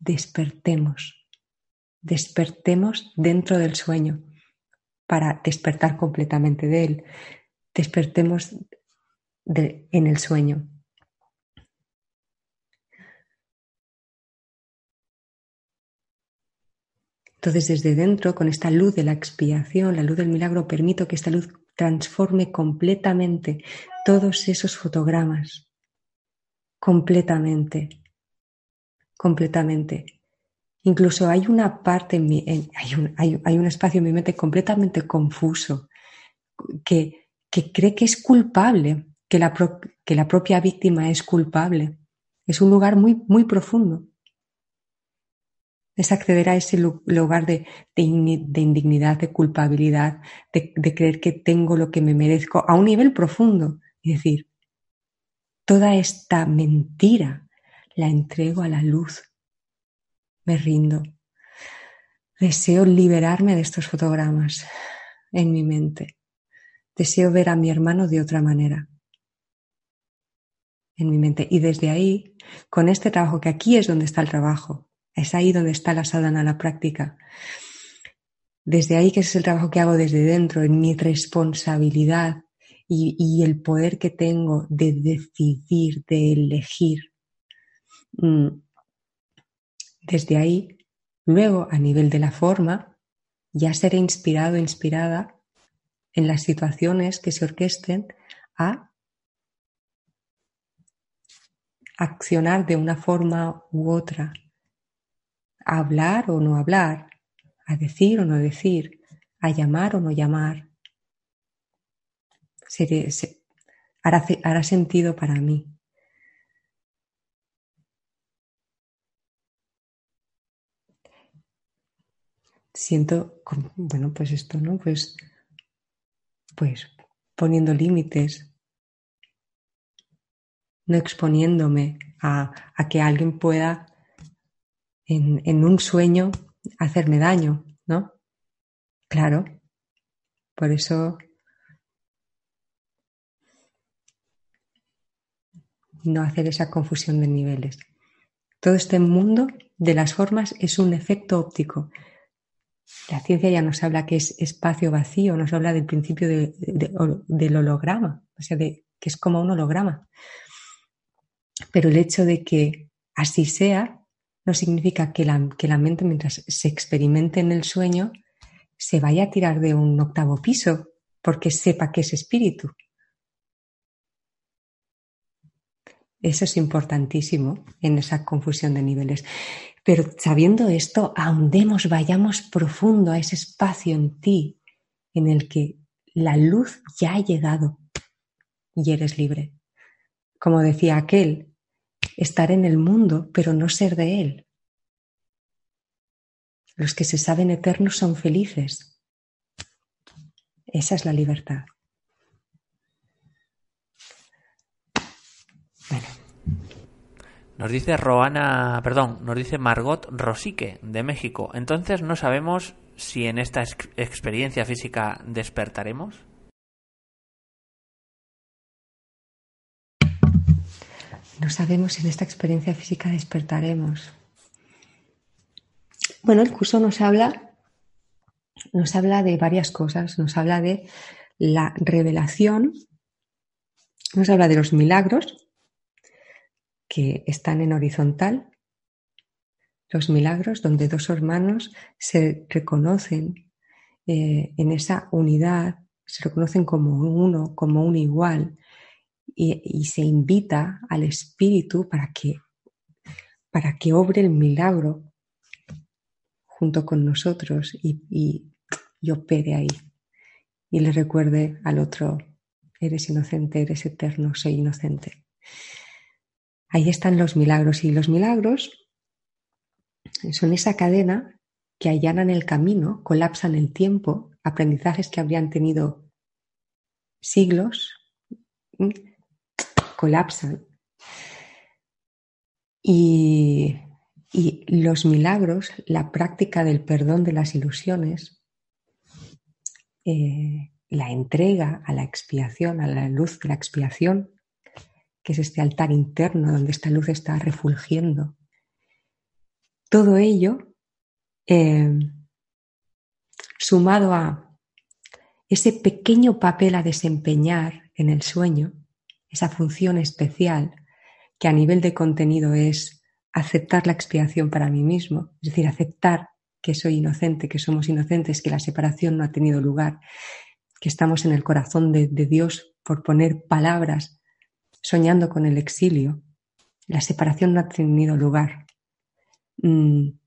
Despertemos despertemos dentro del sueño para despertar completamente de él. Despertemos en el sueño. Entonces desde dentro, con esta luz de la expiación, la luz del milagro, permito que esta luz transforme completamente todos esos fotogramas, completamente, completamente. Incluso hay una parte en mi, hay, un, hay, un, espacio en mi mente completamente confuso que, que cree que es culpable, que la, que la propia víctima es culpable. Es un lugar muy, muy profundo. Es acceder a ese lugar de, indignidad, de culpabilidad, de, de creer que tengo lo que me merezco a un nivel profundo. Y decir, toda esta mentira la entrego a la luz. Me rindo. Deseo liberarme de estos fotogramas en mi mente. Deseo ver a mi hermano de otra manera en mi mente. Y desde ahí, con este trabajo, que aquí es donde está el trabajo, es ahí donde está la sadhana, la práctica. Desde ahí, que es el trabajo que hago desde dentro, en mi responsabilidad y, y el poder que tengo de decidir, de elegir. Mm. Desde ahí, luego, a nivel de la forma, ya seré inspirado, inspirada en las situaciones que se orquesten a accionar de una forma u otra, a hablar o no hablar, a decir o no decir, a llamar o no llamar. hará, hará sentido para mí. Siento, bueno, pues esto, ¿no? Pues, pues poniendo límites, no exponiéndome a, que alguien pueda en, un sueño hacerme daño, ¿no? Claro. Por eso no hacer esa confusión de niveles. Todo este mundo de las formas es un efecto óptico. La ciencia ya nos habla que es espacio vacío, nos habla del principio del holograma, o sea, de, que es como un holograma. Pero el hecho de que así sea no significa que la, que la mente, mientras se experimente en el sueño, se vaya a tirar de un octavo piso porque sepa que es espíritu. Eso es importantísimo en esa confusión de niveles. Pero sabiendo esto, ahondemos, vayamos profundo a ese espacio en ti en el que la luz ya ha llegado y eres libre. Como decía aquel, estar en el mundo, pero no ser de él. Los que se saben eternos son felices. Esa es la libertad. Nos dice Roana, perdón, nos dice Margot Rosique de México. Entonces no sabemos si en esta experiencia física despertaremos. No sabemos si en esta experiencia física despertaremos. Bueno, el curso nos habla, nos habla de varias cosas. Nos habla de la revelación, nos habla de los milagros que están en horizontal, los milagros donde dos hermanos se reconocen eh, en esa unidad, se reconocen como uno, como un igual, y, se invita al Espíritu para que, para que obre el milagro junto con nosotros y, y opere ahí. Y le recuerde al otro, eres inocente, eres eterno, soy inocente. Ahí están los milagros y los milagros son esa cadena que allanan el camino, colapsan el tiempo, aprendizajes que habrían tenido siglos, colapsan. Y, los milagros, la práctica del perdón de las ilusiones, eh, la entrega a la expiación, a la luz de la expiación, que es este altar interno donde esta luz está refulgiendo. Todo ello, eh, sumado a ese pequeño papel a desempeñar en el sueño, esa función especial que a nivel de contenido es aceptar la expiación para mí mismo, es decir, aceptar que soy inocente, que somos inocentes, que la separación no ha tenido lugar, que estamos en el corazón de, Dios por poner palabras soñando con el exilio. La separación no ha tenido lugar. mm,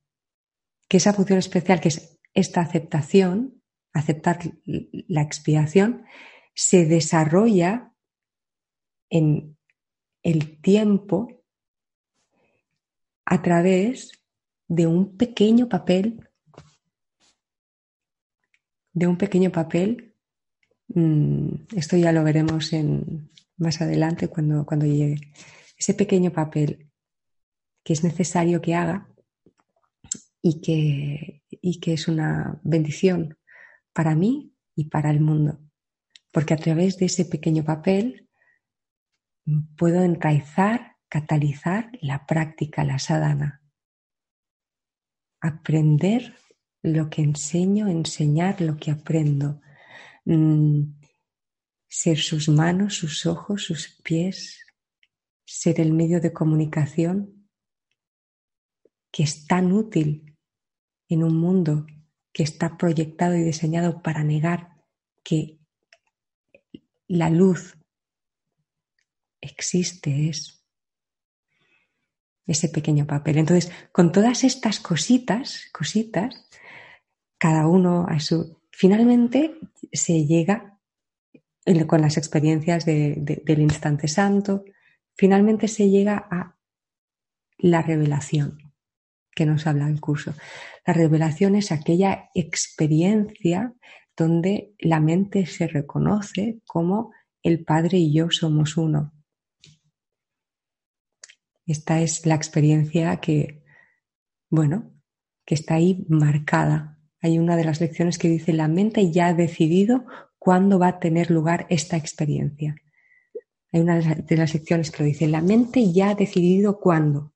que esa función especial, que es esta aceptación, aceptar la expiación, se desarrolla en el tiempo a través de un pequeño papel, de un pequeño papel, mm, esto ya lo veremos en, más adelante cuando, cuando llegue, ese pequeño papel que es necesario que haga y que, y que es una bendición para mí y para el mundo. Porque a través de ese pequeño papel puedo enraizar, catalizar la práctica, la sadhana. Aprender lo que enseño, enseñar lo que aprendo. Mm, ser sus manos, sus ojos, sus pies, ser el medio de comunicación que es tan útil en un mundo que está proyectado y diseñado para negar que la luz existe, es ese pequeño papel. Entonces, con todas estas cositas, cositas, cada uno a su... Finalmente se llega con las experiencias del instante santo, finalmente se llega a la revelación que nos habla el curso. La revelación es aquella experiencia donde la mente se reconoce como el Padre y yo somos uno. Esta es la experiencia que, bueno, que está ahí marcada. Hay una de las lecciones que dice, la mente ya ha decidido cuándo va a tener lugar esta experiencia. Hay una de las lecciones que lo dice, la mente ya ha decidido cuándo.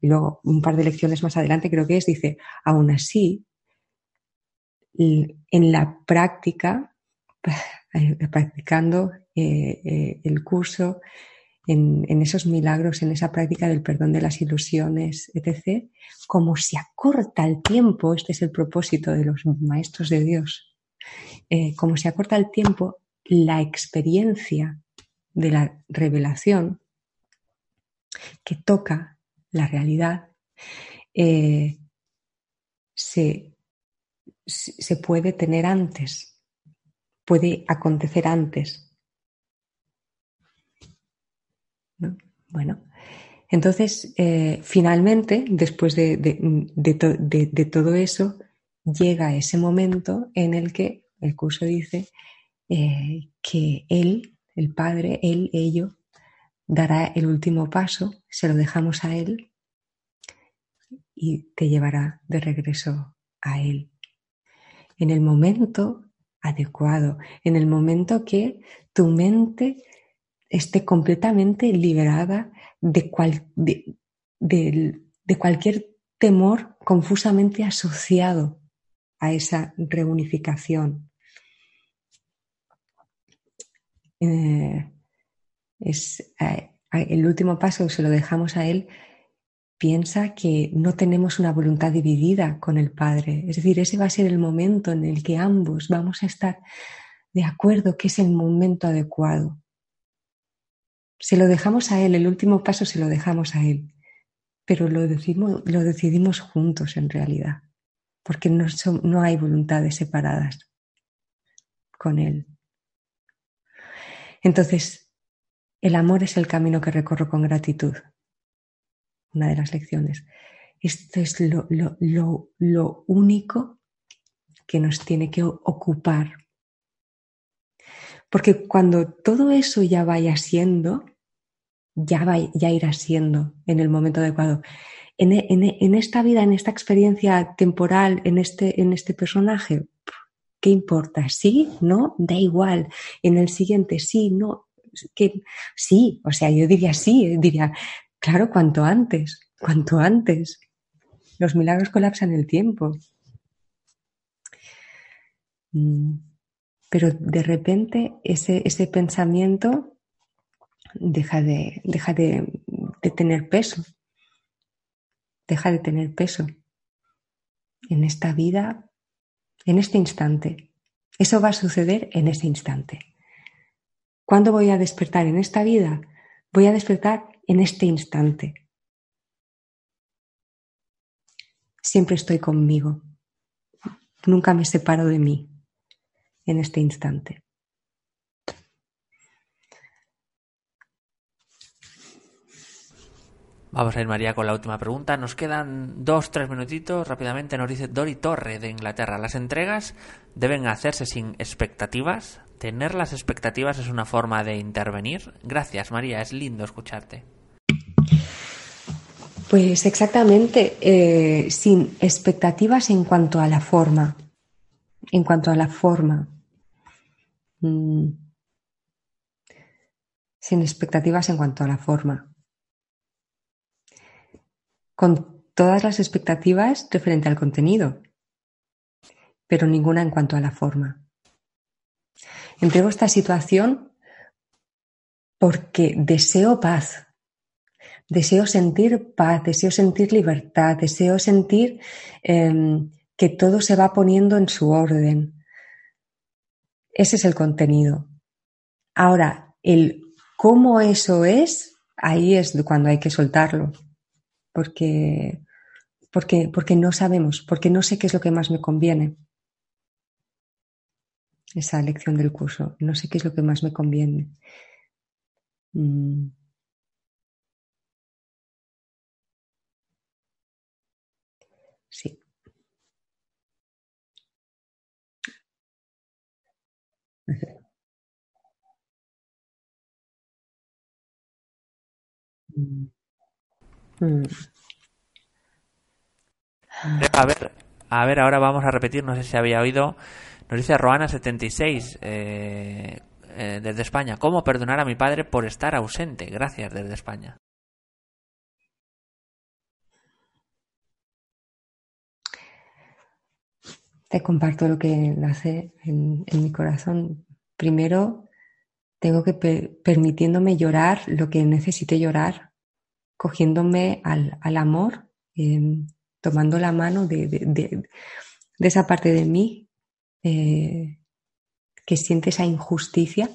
Y luego, un par de lecciones más adelante, creo que es, dice, aún así, en la práctica, practicando eh, eh, el curso, en, esos milagros, en esa práctica del perdón de las ilusiones, etc., como se acorta el tiempo, este es el propósito de los maestros de Dios, eh, como se acorta el tiempo, la experiencia de la revelación que toca la realidad eh, se, se, puede tener antes, puede acontecer antes. Bueno, entonces, eh, finalmente, después de, de, todo eso, llega ese momento en el que el curso dice eh, que él, el padre, él, ello, dará el último paso, se lo dejamos a él y te llevará de regreso a él. En el momento adecuado, en el momento que tu mente esté completamente liberada de, de cualquier temor confusamente asociado a esa reunificación. Eh, es, eh, el último paso se lo dejamos a él, piensa que no tenemos una voluntad dividida con el Padre. Es decir, ese va a ser el momento en el que ambos vamos a estar de acuerdo que es el momento adecuado. Se lo dejamos a él, el último paso se lo dejamos a él, pero lo lo decidimos juntos en realidad porque no, no hay voluntades separadas con Él. Entonces, el amor es el camino que recorro con gratitud. Una de las lecciones. Esto es lo, lo, lo, único que nos tiene que ocupar. Porque cuando todo eso ya vaya siendo, ya, va, ya irá siendo en el momento adecuado. E, e, en, esta vida, en esta experiencia temporal, en este, en este personaje, ¿qué importa? ¿Sí? ¿No? Da igual. En el siguiente, sí, no. que Sí, o sea, yo diría sí, diría, claro, cuanto antes, cuanto antes. Los milagros colapsan el tiempo. Mm, pero de repente ese, ese pensamiento deja de, deja de tener peso deja de tener peso en esta vida, en este instante. Eso va a suceder en ese instante. ¿Cuándo voy a despertar en esta vida? Voy a despertar en este instante. siempre estoy conmigo. Nunca me separo de mí en este instante. Vamos a ir, María, con la última pregunta. Nos quedan dos, tres minutitos. Rápidamente nos dice Dori Torre de Inglaterra. Las entregas deben hacerse sin expectativas. Tener las expectativas es una forma de intervenir. Gracias, María. Es lindo escucharte. Pues exactamente, eh, sin expectativas en cuanto a la forma. En cuanto a la forma. Mm. Sin expectativas en cuanto a la forma con todas las expectativas referente al contenido, pero ninguna en cuanto a la forma. Entrego esta situación porque deseo paz, deseo sentir paz, deseo sentir libertad, deseo sentir em, que todo se va poniendo en su orden. Ese es el contenido. Ahora, el cómo eso es, ahí es cuando hay que soltarlo porque, porque, porque no sabemos, porque no sé qué es lo que más me conviene. Esa lección del curso, no sé qué es lo que más me conviene. Mm. Sí. Mm. Mm. A ver, a ver, ahora vamos a repetir, no sé si había oído. Nos dice Roana76 eh, eh, desde España. ¿Cómo perdonar a mi padre por estar ausente? Gracias desde España. Te comparto lo que nace en, en mi corazón. Primero, tengo que permitiéndome llorar lo que necesite llorar cogiéndome al, al amor, em, tomando la mano de, de, esa parte de mí eh, que siente esa injusticia,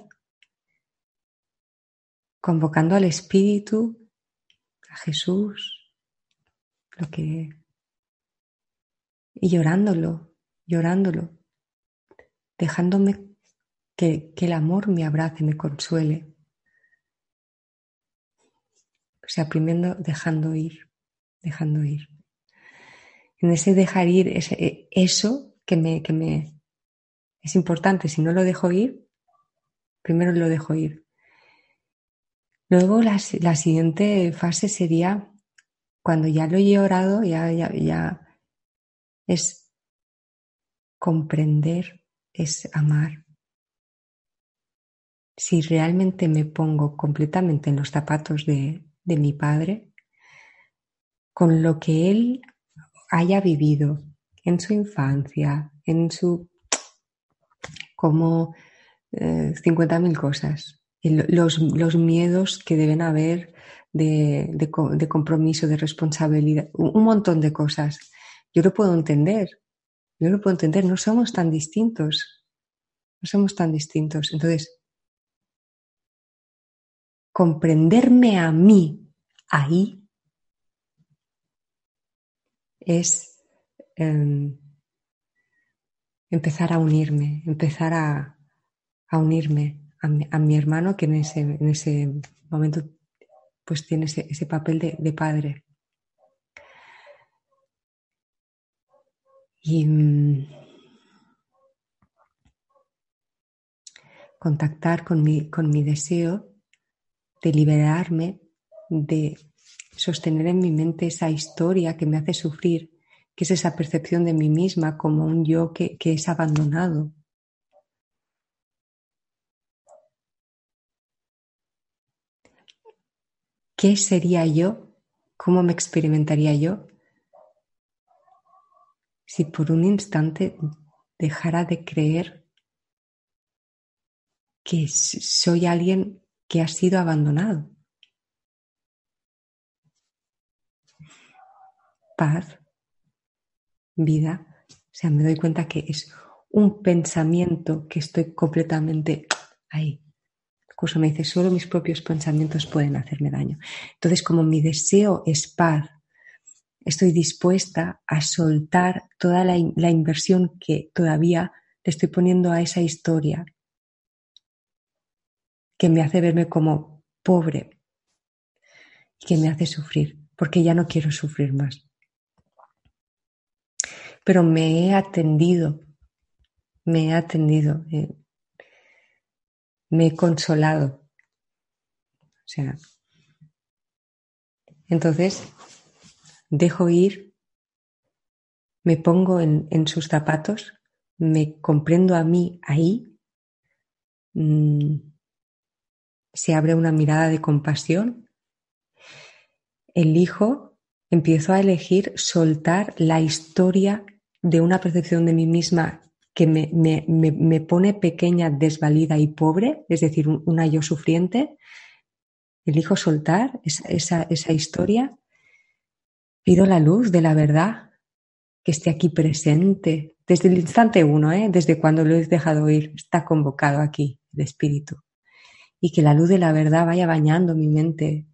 convocando al Espíritu, a Jesús, lo que y llorándolo, llorándolo, dejándome que, que el amor me abrace, me consuele. O sea, primero dejando ir, dejando ir. En ese dejar ir, ese, eso que me, que me es importante, si no lo dejo ir, primero lo dejo ir. Luego la, la siguiente fase sería cuando ya lo he llorado, ya, ya, ya es comprender, es amar. Si realmente me pongo completamente en los zapatos de, de mi padre con lo que él haya vivido en su infancia, en su como eh, 50.000 cosas, los, los, miedos que deben haber de, de, de, compromiso, de responsabilidad, un montón de cosas. Yo lo puedo entender, yo lo puedo entender, no somos tan distintos, no somos tan distintos. Entonces, comprenderme a mí ahí es eh, empezar a unirme, empezar a, a unirme a mi, hermano que en ese, en ese momento pues tiene ese, ese papel de, de, padre. Y mmm, contactar con mi, con mi deseo de liberarme, de sostener en mi mente esa historia que me hace sufrir, que es esa percepción de mí misma como un yo que, que es abandonado. ¿Qué sería yo? ¿Cómo me experimentaría yo? Si por un instante dejara de creer que soy alguien que ha sido abandonado. Paz, vida. O sea, me doy cuenta que es un pensamiento que estoy completamente ahí. El curso me dice, solo mis propios pensamientos pueden hacerme daño. Entonces, como mi deseo es paz, estoy dispuesta a soltar toda la, la inversión que todavía le estoy poniendo a esa historia que me hace verme como pobre y que me hace sufrir, porque ya no quiero sufrir más. Pero me he atendido, me he atendido, eh, me he consolado. O sea, entonces dejo ir, me pongo en, en sus zapatos, me comprendo a mí ahí, mmm, se abre una mirada de compasión, elijo, empiezo a elegir soltar la historia de una percepción de mí misma que me, me, me, pone pequeña, desvalida y pobre, es decir, una yo sufriente, elijo soltar esa, esa, esa historia, pido la luz de la verdad que esté aquí presente, desde el instante uno, ¿eh? desde cuando lo he dejado ir, está convocado aquí el espíritu y que la luz de la verdad vaya bañando mi mente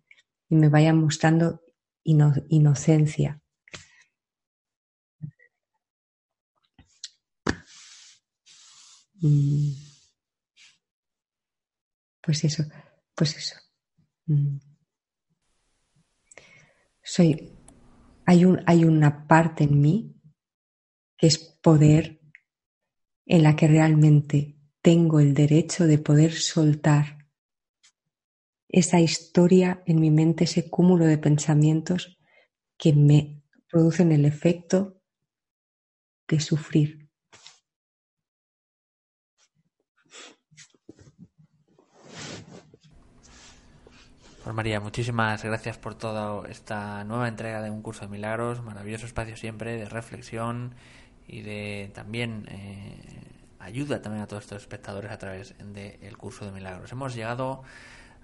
y me vaya mostrando inocencia. Mm. Pues eso, pues eso. Mm. Soy, hay, un, hay una parte en mí que es poder en la que realmente tengo el derecho de poder soltar esa historia en mi mente, ese cúmulo de pensamientos que me producen el efecto de sufrir. Pues María, muchísimas gracias por toda esta nueva entrega de un curso de milagros, maravilloso espacio siempre de reflexión y de también eh, ayuda también a todos estos espectadores a través del curso de milagros. Hemos llegado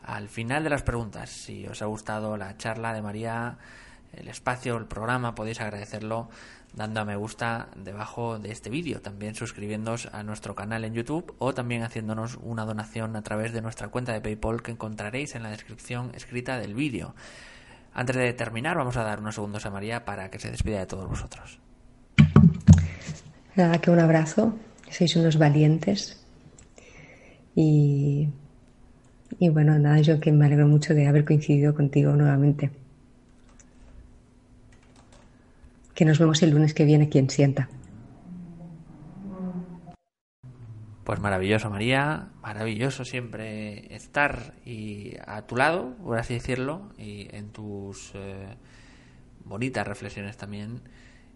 al final de las preguntas. Si os ha gustado la charla de María, el espacio, el programa, podéis agradecerlo dando a me gusta debajo de este vídeo, también suscribiéndoos a nuestro canal en YouTube o también haciéndonos una donación a través de nuestra cuenta de PayPal que encontraréis en la descripción escrita del vídeo. Antes de terminar, vamos a dar unos segundos a María para que se despida de todos vosotros. Nada, que un abrazo, sois unos valientes y y bueno, nada, yo que me alegro mucho de haber coincidido contigo nuevamente. Que nos vemos el lunes que viene, quien sienta. Pues maravilloso, María, maravilloso siempre estar y a tu lado, por así decirlo, y en tus eh, bonitas reflexiones también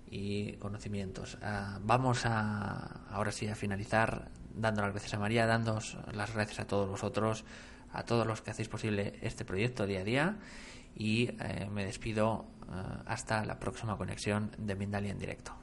y conocimientos. Ah, vamos a ahora sí a finalizar dando las gracias a María, dando las gracias a todos vosotros a todos los que hacéis posible este proyecto día a día y eh, me despido eh, hasta la próxima conexión de Mindalia en directo.